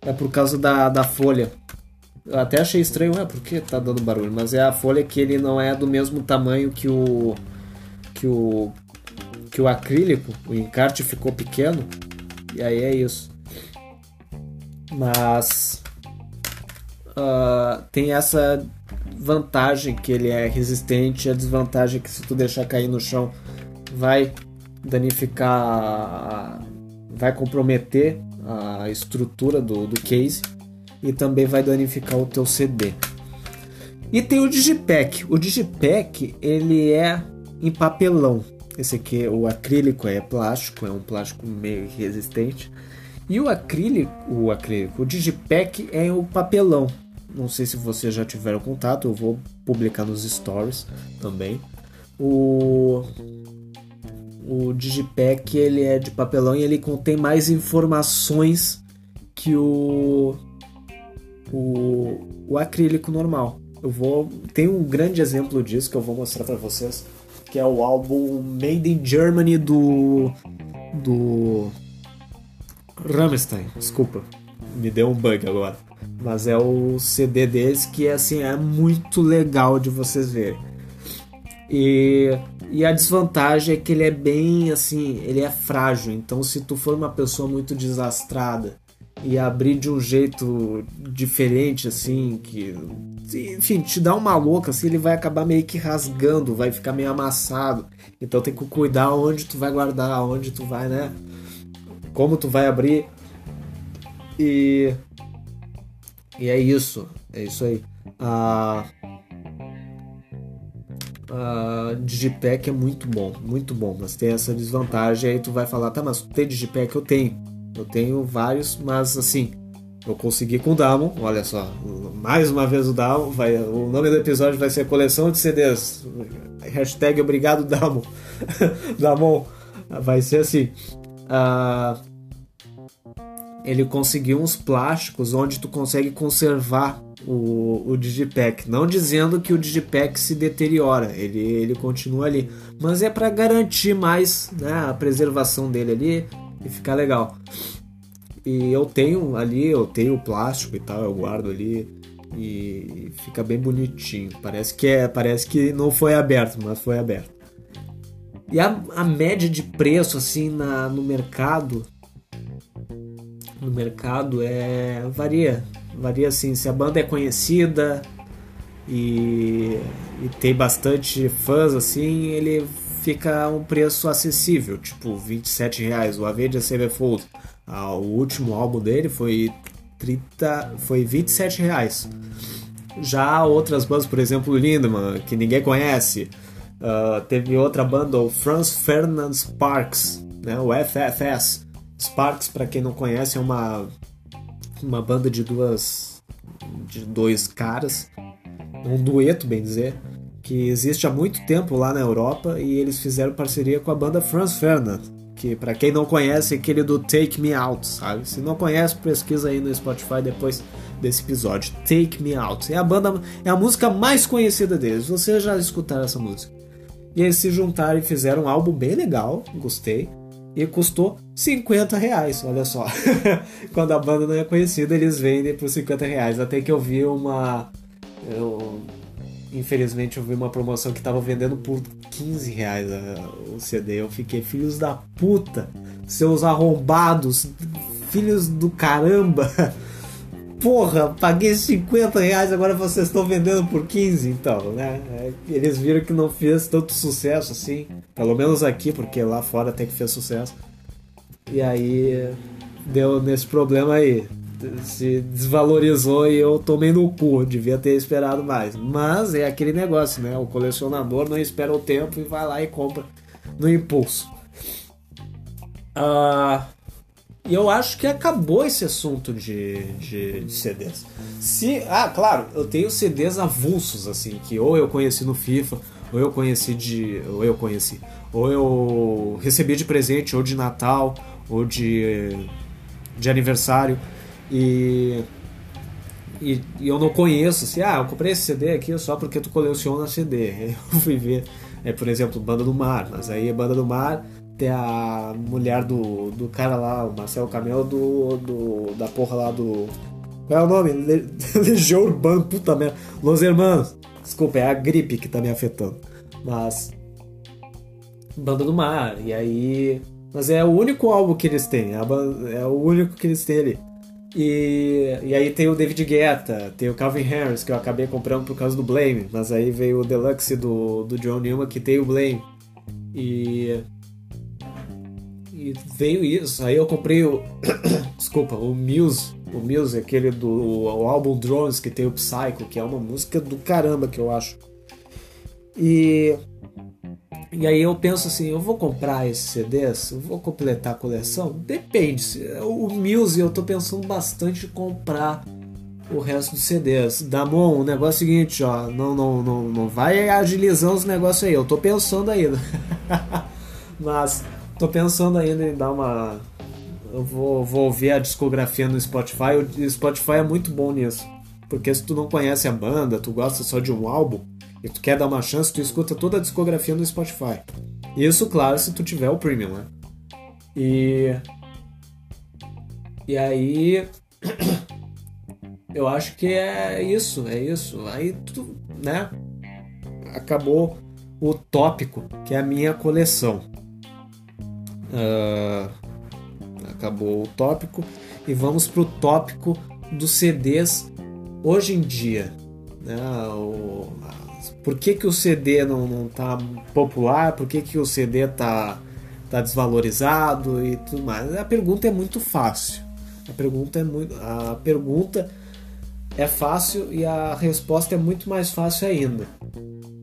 É por causa da, da folha. Eu até achei estranho, é porque tá dando barulho, mas é a folha que ele não é do mesmo tamanho que o que o que o acrílico, o encarte ficou pequeno. E aí é isso. Mas uh, tem essa vantagem que ele é resistente, a desvantagem é que se tu deixar cair no chão vai danificar, vai comprometer a estrutura do, do case e também vai danificar o teu CD. E tem o Digipack. O Digipack ele é em papelão. Esse aqui, o acrílico é plástico, é um plástico meio resistente. E o acrílico, o acrílico, o Digipack é o papelão. Não sei se vocês já tiveram contato, eu vou publicar nos stories também. O o Digipack ele é de papelão e ele contém mais informações que o o, o acrílico normal. Eu vou tem um grande exemplo disso que eu vou mostrar para vocês, que é o álbum Made in Germany do do Rammstein, desculpa, me deu um bug agora. Mas é o CD deles que assim é muito legal de vocês verem. E, e a desvantagem é que ele é bem assim, ele é frágil. Então se tu for uma pessoa muito desastrada e abrir de um jeito diferente, assim, que. Enfim, te dá uma louca, assim, ele vai acabar meio que rasgando, vai ficar meio amassado. Então tem que cuidar onde tu vai guardar, onde tu vai, né? Como tu vai abrir. E. E é isso. É isso aí. A. A Digipack é muito bom, muito bom, mas tem essa desvantagem. Aí tu vai falar, tá, mas tu tem Digipack? Eu tenho. Eu tenho vários, mas assim, eu consegui com o Damon, olha só, mais uma vez o Damon, vai, o nome do episódio vai ser Coleção de CDs, hashtag obrigado Damon, Damon, vai ser assim, uh, ele conseguiu uns plásticos onde tu consegue conservar o, o Digipack, não dizendo que o Digipack se deteriora, ele, ele continua ali, mas é para garantir mais né, a preservação dele ali, e ficar legal. E eu tenho ali, eu tenho plástico e tal, eu guardo ali e fica bem bonitinho. Parece que é, parece que não foi aberto, mas foi aberto. E a, a média de preço assim na, no mercado no mercado é varia, varia assim, se a banda é conhecida e, e tem bastante fãs assim, ele fica um preço acessível, tipo 27 reais. O Avenged Sevenfold, ah, o último álbum dele foi 30, foi 27 reais. Já outras bandas, por exemplo, Lindemann, que ninguém conhece, uh, teve outra banda, o Franz Ferdinand Sparks, né, o FFS. Sparks, para quem não conhece, é uma uma banda de duas de dois caras, um dueto, bem dizer, que existe há muito tempo lá na Europa e eles fizeram parceria com a banda Franz Ferdinand, que para quem não conhece é aquele do Take Me Out, sabe? Se não conhece, pesquisa aí no Spotify depois desse episódio. Take Me Out. É a banda, é a música mais conhecida deles. Vocês já escutaram essa música? E eles se juntaram e fizeram um álbum bem legal, gostei. E custou 50 reais, olha só. Quando a banda não é conhecida, eles vendem por 50 reais. Até que eu vi uma. Eu Infelizmente eu vi uma promoção que tava vendendo por 15 reais o CD. Eu fiquei, filhos da puta, seus arrombados, filhos do caramba. Porra, paguei 50 reais, agora vocês estão vendendo por 15, então, né? Eles viram que não fez tanto sucesso assim, pelo menos aqui, porque lá fora até que fez sucesso. E aí deu nesse problema aí se desvalorizou e eu tomei no cu, devia ter esperado mais. Mas é aquele negócio, né? O colecionador não espera o tempo e vai lá e compra no impulso. Ah, E eu acho que acabou esse assunto de, de, de, CDs. Se, ah, claro, eu tenho CDs avulsos, assim, que ou eu conheci no FIFA, ou eu conheci de. ou eu conheci. Ou eu recebi de presente, ou de Natal, ou de, de aniversário. E, e, e eu não conheço, assim, ah, eu comprei esse CD aqui só porque tu coleciona CD. Eu fui ver, é, por exemplo, Banda do Mar, mas aí Banda do Mar a mulher do, do cara lá, o Marcelo Camelo, do, do, da porra lá do. Qual é o nome? Le, Legião Urbana, puta merda. Los Hermanos. Desculpa, é a gripe que tá me afetando. Mas. Banda do Mar, e aí. Mas é o único álbum que eles têm, é, é o único que eles têm ali. E, e aí tem o David Guetta, tem o Calvin Harris, que eu acabei comprando por causa do Blame, mas aí veio o Deluxe do, do John Newman, que tem o Blame. E e veio isso. Aí eu comprei o. Desculpa, o Muse. O Muse, aquele do o álbum Drones que tem o Psycho, que é uma música do caramba que eu acho. E. E aí eu penso assim, eu vou comprar esses CDs, eu vou completar a coleção? Depende. O Muse eu tô pensando bastante em comprar o resto dos CDs. Damon, o negócio é o seguinte, ó, não, não, não, não vai agilizando os negócios aí, eu tô pensando ainda. Mas Tô pensando ainda em dar uma. Eu vou, vou ouvir a discografia no Spotify. O Spotify é muito bom nisso. Porque se tu não conhece a banda, tu gosta só de um álbum e tu quer dar uma chance, tu escuta toda a discografia no Spotify. Isso, claro, se tu tiver o Premium, né? E. E aí. Eu acho que é isso, é isso. Aí tu, né? Acabou o tópico, que é a minha coleção. Uh, acabou o tópico e vamos para o tópico dos CDs hoje em dia. Né? O, por que, que o CD não, não tá popular? Por que, que o CD tá, tá desvalorizado e tudo mais? A pergunta é muito fácil. A pergunta é muito. A pergunta é fácil e a resposta é muito mais fácil ainda.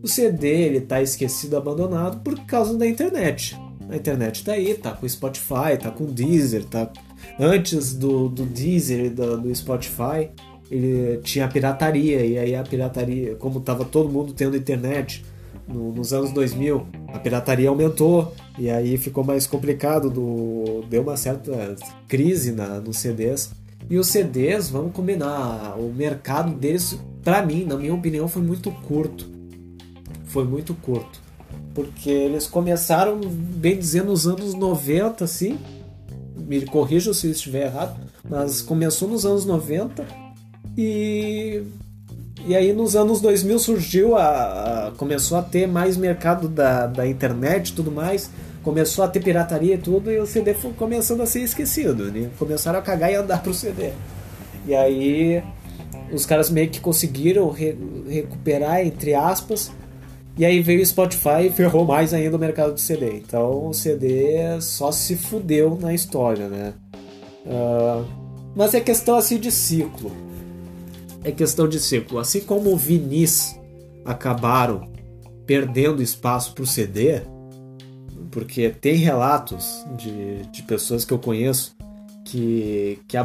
O CD ele tá esquecido, abandonado por causa da internet a internet tá aí, tá com o Spotify, tá com o Deezer, tá. Antes do, do Deezer e do, do Spotify, ele tinha pirataria, e aí a pirataria, como tava todo mundo tendo internet no, nos anos 2000, a pirataria aumentou, e aí ficou mais complicado, do, deu uma certa crise na, nos CDs. E os CDs, vamos combinar, o mercado deles, para mim, na minha opinião, foi muito curto. Foi muito curto porque eles começaram, bem dizendo, nos anos 90, assim, me corrijam se eu estiver errado, mas começou nos anos 90 e e aí nos anos 2000 surgiu a, a, começou a ter mais mercado da, da internet e tudo mais, começou a ter pirataria e tudo, e o CD foi começando a ser esquecido, né? começaram a cagar e andar pro CD. E aí os caras meio que conseguiram re, recuperar, entre aspas, e aí veio o Spotify e ferrou mais ainda o mercado de CD. Então o CD só se fudeu na história, né? Uh, mas é questão assim de ciclo. É questão de ciclo. Assim como vinis acabaram perdendo espaço para o CD, porque tem relatos de, de pessoas que eu conheço que, que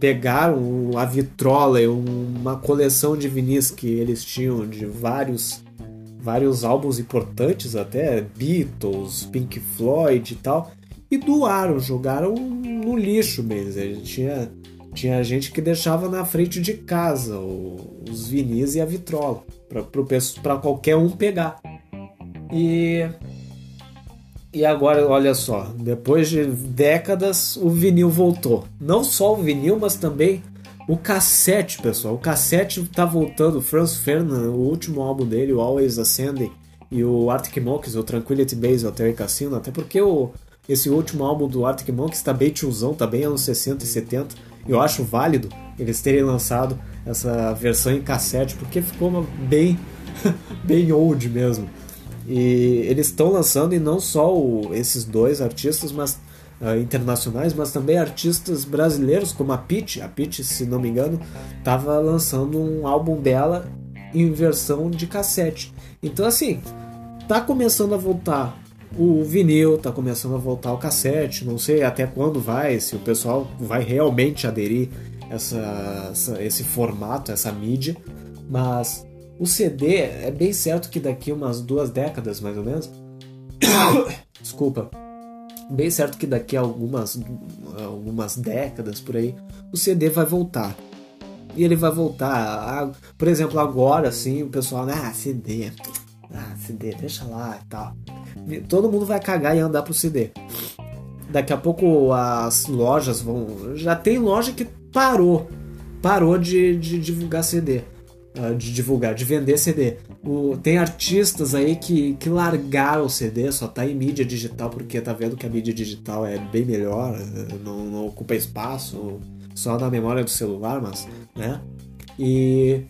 pegaram a vitrola e uma coleção de vinis que eles tinham de vários vários álbuns importantes até, Beatles, Pink Floyd e tal, e doaram, jogaram no lixo mesmo. Tinha, tinha gente que deixava na frente de casa os vinis e a vitrola, para qualquer um pegar. E, e agora, olha só, depois de décadas, o vinil voltou. Não só o vinil, mas também o cassete, pessoal, o cassete tá voltando. Franz Ferdinand, o último álbum dele, o Always Ascending, e o Arctic Monkeys, o Tranquility Base Hotel e Cassino, até porque o, esse último álbum do Arctic Monkeys tá bem tiozão, tá bem anos 60 e 70. Eu acho válido eles terem lançado essa versão em cassete, porque ficou bem, bem old mesmo. E eles estão lançando, e não só o, esses dois artistas, mas uh, internacionais, mas também artistas brasileiros, como a Pitty. A Pitty, se não me engano, estava lançando um álbum dela em versão de cassete. Então, assim, tá começando a voltar o vinil tá começando a voltar ao cassete, não sei até quando vai, se o pessoal vai realmente aderir essa, essa, esse formato, essa mídia, mas o CD é bem certo que daqui umas duas décadas mais ou menos, desculpa, bem certo que daqui a algumas, algumas décadas por aí, o CD vai voltar. E ele vai voltar, a, por exemplo, agora assim, o pessoal, ah, CD, ah, CD, deixa lá e tal todo mundo vai cagar e andar pro CD. Daqui a pouco as lojas vão. Já tem loja que parou. Parou de, de divulgar CD. Ah, de divulgar, de vender CD. O, tem artistas aí que, que largaram o CD, só tá em mídia digital porque tá vendo que a mídia digital é bem melhor, não, não ocupa espaço, só na memória do celular, mas, né? E,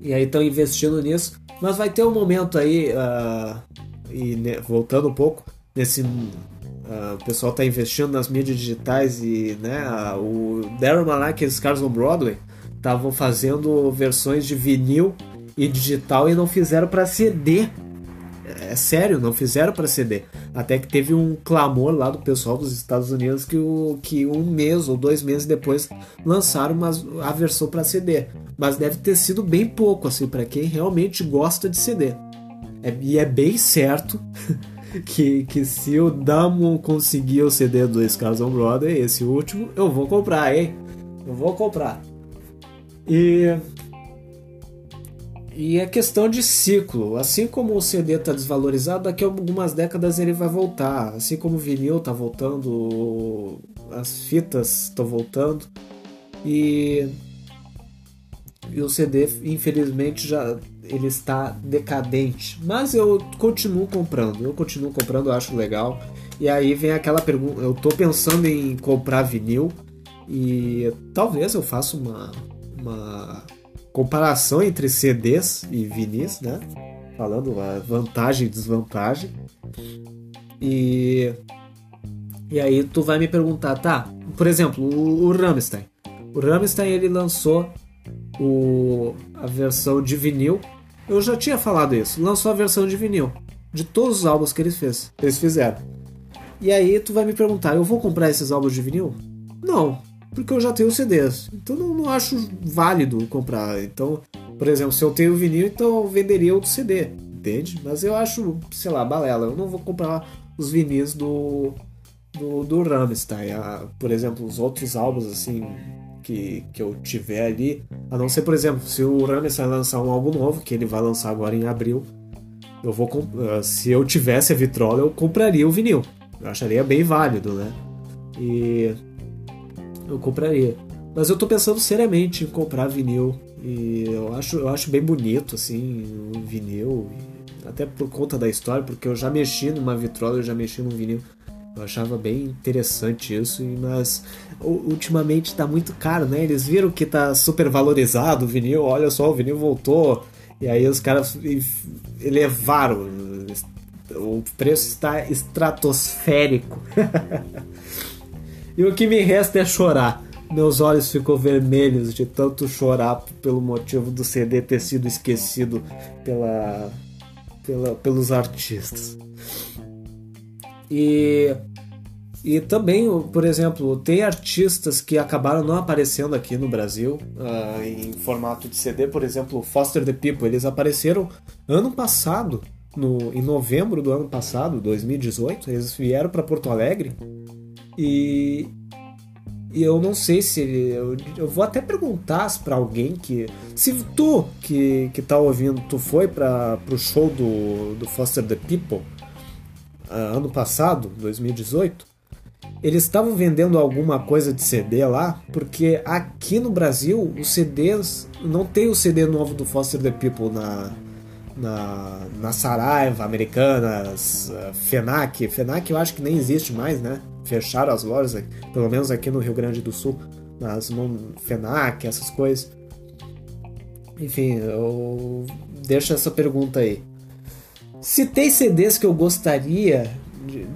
e aí estão investindo nisso. Mas vai ter um momento aí, uh, e né, voltando um pouco nesse uh, o pessoal está investindo nas mídias digitais e né, uh, o Darren Malak e os caras no Broadway estavam fazendo versões de vinil e digital e não fizeram para CD. É sério, não fizeram para CD. Até que teve um clamor lá do pessoal dos Estados Unidos que, o, que um mês ou dois meses depois lançaram uma, a versão para CD. Mas deve ter sido bem pouco, assim, para quem realmente gosta de CD. É, e é bem certo que, que se o Damon conseguir o CD do Scars on Broadway, esse último, eu vou comprar, hein? Eu vou comprar. E e é questão de ciclo. Assim como o CD está desvalorizado, daqui a algumas décadas ele vai voltar. Assim como o vinil está voltando, as fitas estão voltando. E, e o CD, infelizmente, já ele está decadente. Mas eu continuo comprando, eu continuo comprando, eu acho legal. E aí vem aquela pergunta, eu tô pensando em comprar vinil e talvez eu faça uma, uma comparação entre CDs e vinis, né? Falando a vantagem e desvantagem. E e aí tu vai me perguntar, tá? Por exemplo, o, o Rammstein. O Rammstein ele lançou o, a versão de vinil eu já tinha falado isso. Lançou a versão de vinil de todos os álbuns que eles fez, eles fizeram. E aí tu vai me perguntar, eu vou comprar esses álbuns de vinil? Não, porque eu já tenho CDs. Então não, não acho válido comprar. Então, por exemplo, se eu tenho vinil, então eu venderia outro CD, entende? Mas eu acho, sei lá, balela. Eu não vou comprar os vinis do do, do Rammstein. Ah, por exemplo, os outros álbuns assim que, que eu tiver ali. A não ser, por exemplo, se o Rammstein lançar um álbum novo, que ele vai lançar agora em abril, eu vou uh, se eu tivesse a vitrola, eu compraria o vinil. Eu acharia bem válido, né? E eu compraria. Mas eu tô pensando seriamente em comprar vinil. E eu acho, eu acho bem bonito, assim, o vinil. Até por conta da história, porque eu já mexi numa vitrola, eu já mexi num vinil. Eu achava bem interessante isso, mas ultimamente está muito caro, né? Eles viram que está super valorizado o vinil, olha só, o vinil voltou, e aí os caras elevaram. O preço está estratosférico. e o que me resta é chorar. Meus olhos ficam vermelhos de tanto chorar pelo motivo do CD ter sido esquecido pela, pela pelos artistas. E, e também, por exemplo, tem artistas que acabaram não aparecendo aqui no Brasil uh, em formato de CD, por exemplo, Foster the People. Eles apareceram ano passado, no, em novembro do ano passado, 2018. Eles vieram para Porto Alegre e, e eu não sei se eu, eu vou até perguntar para alguém que se tu que que tá ouvindo, tu foi para pro show do, do Foster the People uh, ano passado, 2018, eles estavam vendendo alguma coisa de CD lá, porque aqui no Brasil os CDs não tem o CD novo do Foster the People na na, na Saraiva, Americanas, uh, Fenac. Fenac eu acho que nem existe mais, né? Fecharam as lojas, pelo menos aqui no Rio Grande do Sul, não Fenac, essas coisas. Enfim, eu deixo essa pergunta aí. Se tem CDs que eu gostaria,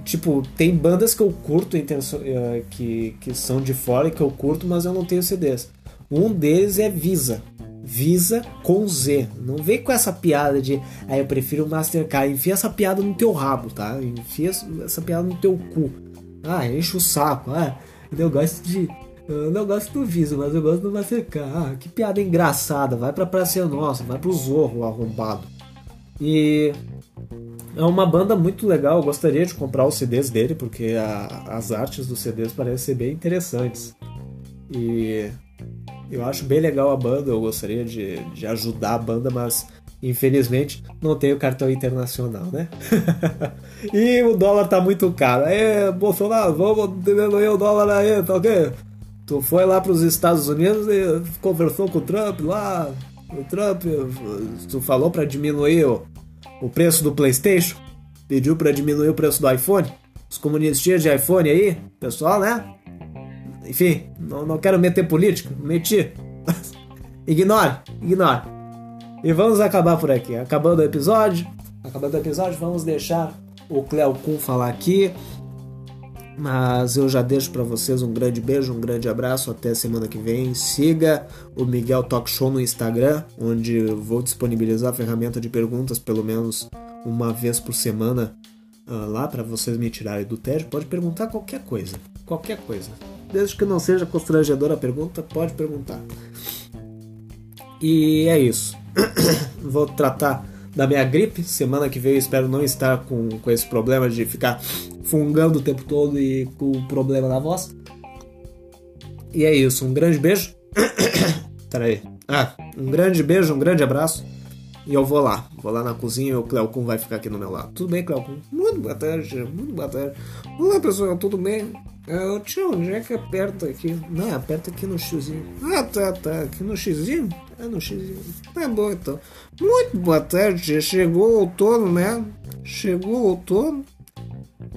tipo, tem bandas que eu curto eh, que, que são de fora e que eu curto, mas eu não tenho CDs. Um deles é Visa. Visa com Z. Não vem com essa piada de ah, eu prefiro Mastercard. Enfia essa piada no teu rabo, tá? Enfia essa piada no teu cu. Ah, enche o saco. Ah, eu gosto de. Eu não gosto do Visa, mas eu gosto do Mastercard. Ah, que piada engraçada. Vai pra Praça Nossa, vai pro Zorro arrombado. E é uma banda muito legal. Eu gostaria de comprar os CDs dele, porque a, as artes dos CDs parecem ser bem interessantes. E eu acho bem legal a banda. Eu gostaria de, de ajudar a banda, mas infelizmente não tenho cartão internacional, né? e o dólar tá muito caro. Aí, Bolsonaro, vamos diminuir o dólar aí, tá ok? Tu foi lá para os Estados Unidos e conversou com o Trump lá. O Trump, tu falou para diminuir o, o preço do PlayStation? Pediu para diminuir o preço do iPhone? Os comunistas de iPhone aí, pessoal, né? Enfim, não, não quero meter política, meti. ignore, ignore. E vamos acabar por aqui. Acabando o episódio, acabando o episódio, vamos deixar o Cleo falar aqui. Mas eu já deixo para vocês um grande beijo, um grande abraço. Até semana que vem. Siga o Miguel Talk Show no Instagram, onde vou disponibilizar a ferramenta de perguntas pelo menos uma vez por semana uh, lá para vocês me tirarem do tédio. Pode perguntar qualquer coisa, qualquer coisa. Desde que não seja constrangedora a pergunta, pode perguntar. E é isso. vou tratar da minha gripe. Semana que vem eu espero não estar com, com esse problema de ficar fungando o tempo todo e com o problema na voz. E é isso, um grande beijo. Peraí. Ah, um grande beijo, um grande abraço. E eu vou lá, vou lá na cozinha e o Cleocum vai ficar aqui no meu lado. Tudo bem, Cleocum? Muito boa tarde, muito boa tarde. Olá, pessoal, tudo bem? Uh, tio, onde é que aperta aqui? Não, aperta aqui no xizinho. Ah, tá, tá. Aqui no xizinho? É no xizinho. Tá bom, então. Muito boa tarde. Chegou o outono, né? Chegou o outono.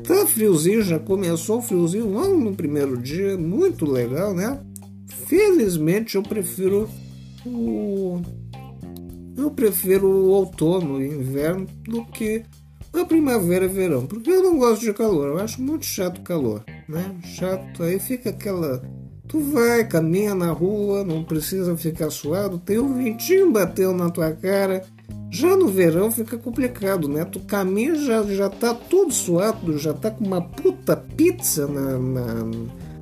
Tá friozinho, já começou o friozinho logo no primeiro dia, muito legal, né? Felizmente eu prefiro o. Eu prefiro o outono e inverno do que a primavera verão, porque eu não gosto de calor, eu acho muito chato o calor, né? Chato, aí fica aquela. Tu vai, caminha na rua, não precisa ficar suado, tem um ventinho batendo na tua cara já no verão fica complicado, né? Tu caminha já já tá todo suado, já tá com uma puta pizza na, na,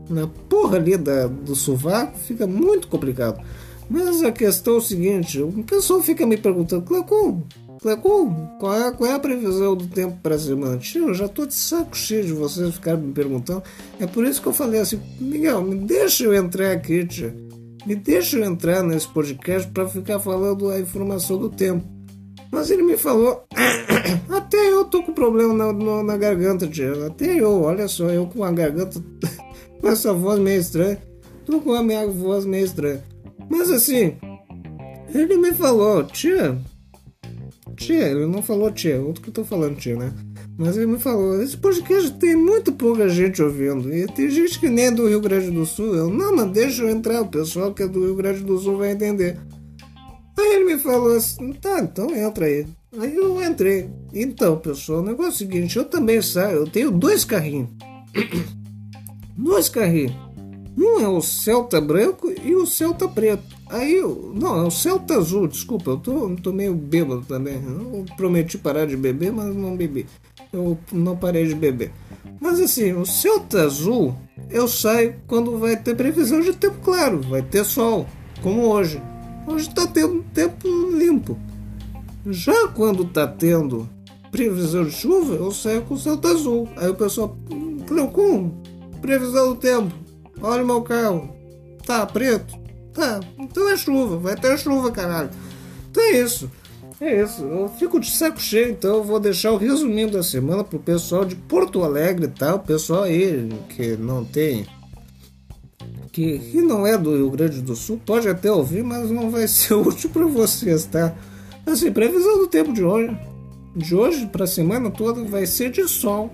na porra ali da, do sovaco, fica muito complicado. Mas a questão é o seguinte, o pessoal fica me perguntando, Qual é, qual é a previsão do tempo para a semana? Tio, eu já tô de saco cheio de vocês ficarem me perguntando. É por isso que eu falei assim, Miguel, me deixa eu entrar aqui, tia. Me deixa eu entrar nesse podcast para ficar falando a informação do tempo. Mas ele me falou. Até eu tô com problema na, na, na garganta, tio. Até eu, olha só, eu com a garganta. com essa voz meio estranha. Tô com a minha voz meio estranha. Mas assim. Ele me falou, tia. Tia, ele não falou tia, outro que eu tô falando tia, né? Mas ele me falou, esse podcast tem muito pouca gente ouvindo. E tem gente que nem é do Rio Grande do Sul. Eu, não, mas deixa eu entrar, o pessoal que é do Rio Grande do Sul vai entender. Aí ele me falou assim, tá, então entra aí. Aí eu entrei. Então, pessoal, o negócio é o seguinte, eu também saio, eu tenho dois carrinhos. dois carrinhos. Um é o Celta branco e o Celta preto. Aí. Não, é o Celta azul, desculpa, eu tô, tô meio bêbado também. Eu prometi parar de beber, mas não bebi. Eu não parei de beber. Mas assim, o Celta azul eu saio quando vai ter previsão de tempo claro, vai ter sol, como hoje. Hoje está tendo tempo limpo. Já quando está tendo previsão de chuva, eu saio com o céu azul. Aí o pessoal, Cleocum, previsão do tempo. Olha o meu carro. Tá preto? Tá, então é chuva, vai ter chuva, caralho. Então é isso. É isso, eu fico de saco cheio, então eu vou deixar o resumindo da semana pro pessoal de Porto Alegre, tá? O pessoal aí que não tem que, que não é do Rio Grande do Sul, pode até ouvir, mas não vai ser útil para vocês, tá? Assim, previsão do tempo de hoje. De hoje para semana toda vai ser de sol.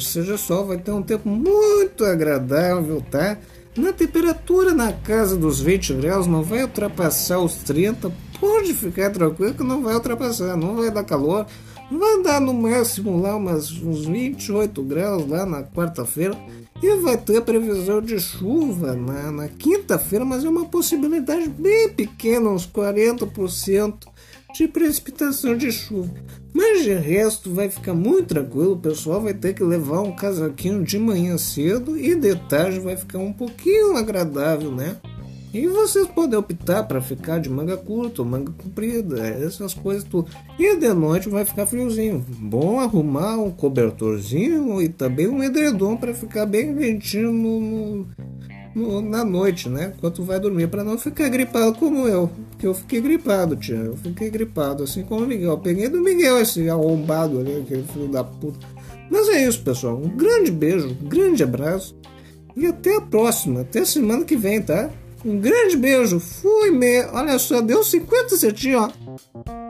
Ser de sol, vai ter um tempo muito agradável, tá? Na temperatura na casa dos 20 graus não vai ultrapassar os 30. Pode ficar tranquilo que não vai ultrapassar, não vai dar calor. vai dar no máximo lá umas, uns 28 graus lá na quarta-feira e vai ter previsão de chuva na, na quinta-feira, mas é uma possibilidade bem pequena, uns 40% de precipitação de chuva. Mas de resto vai ficar muito tranquilo, o pessoal vai ter que levar um casaquinho de manhã cedo e de tarde vai ficar um pouquinho agradável, né? E vocês podem optar para ficar de manga curta manga comprida, essas coisas tudo. E de noite vai ficar friozinho. Bom arrumar um cobertorzinho e também um edredom para ficar bem ventinho no, no, na noite, né? Enquanto vai dormir, para não ficar gripado como eu. Porque eu fiquei gripado, tia. Eu fiquei gripado, assim como o Miguel. Peguei do Miguel esse arrombado ali, aquele filho da puta. Mas é isso, pessoal. Um grande beijo, um grande abraço. E até a próxima. Até semana que vem, tá? Um grande beijo. Fui, me. Olha só, deu 50 certinho, ó.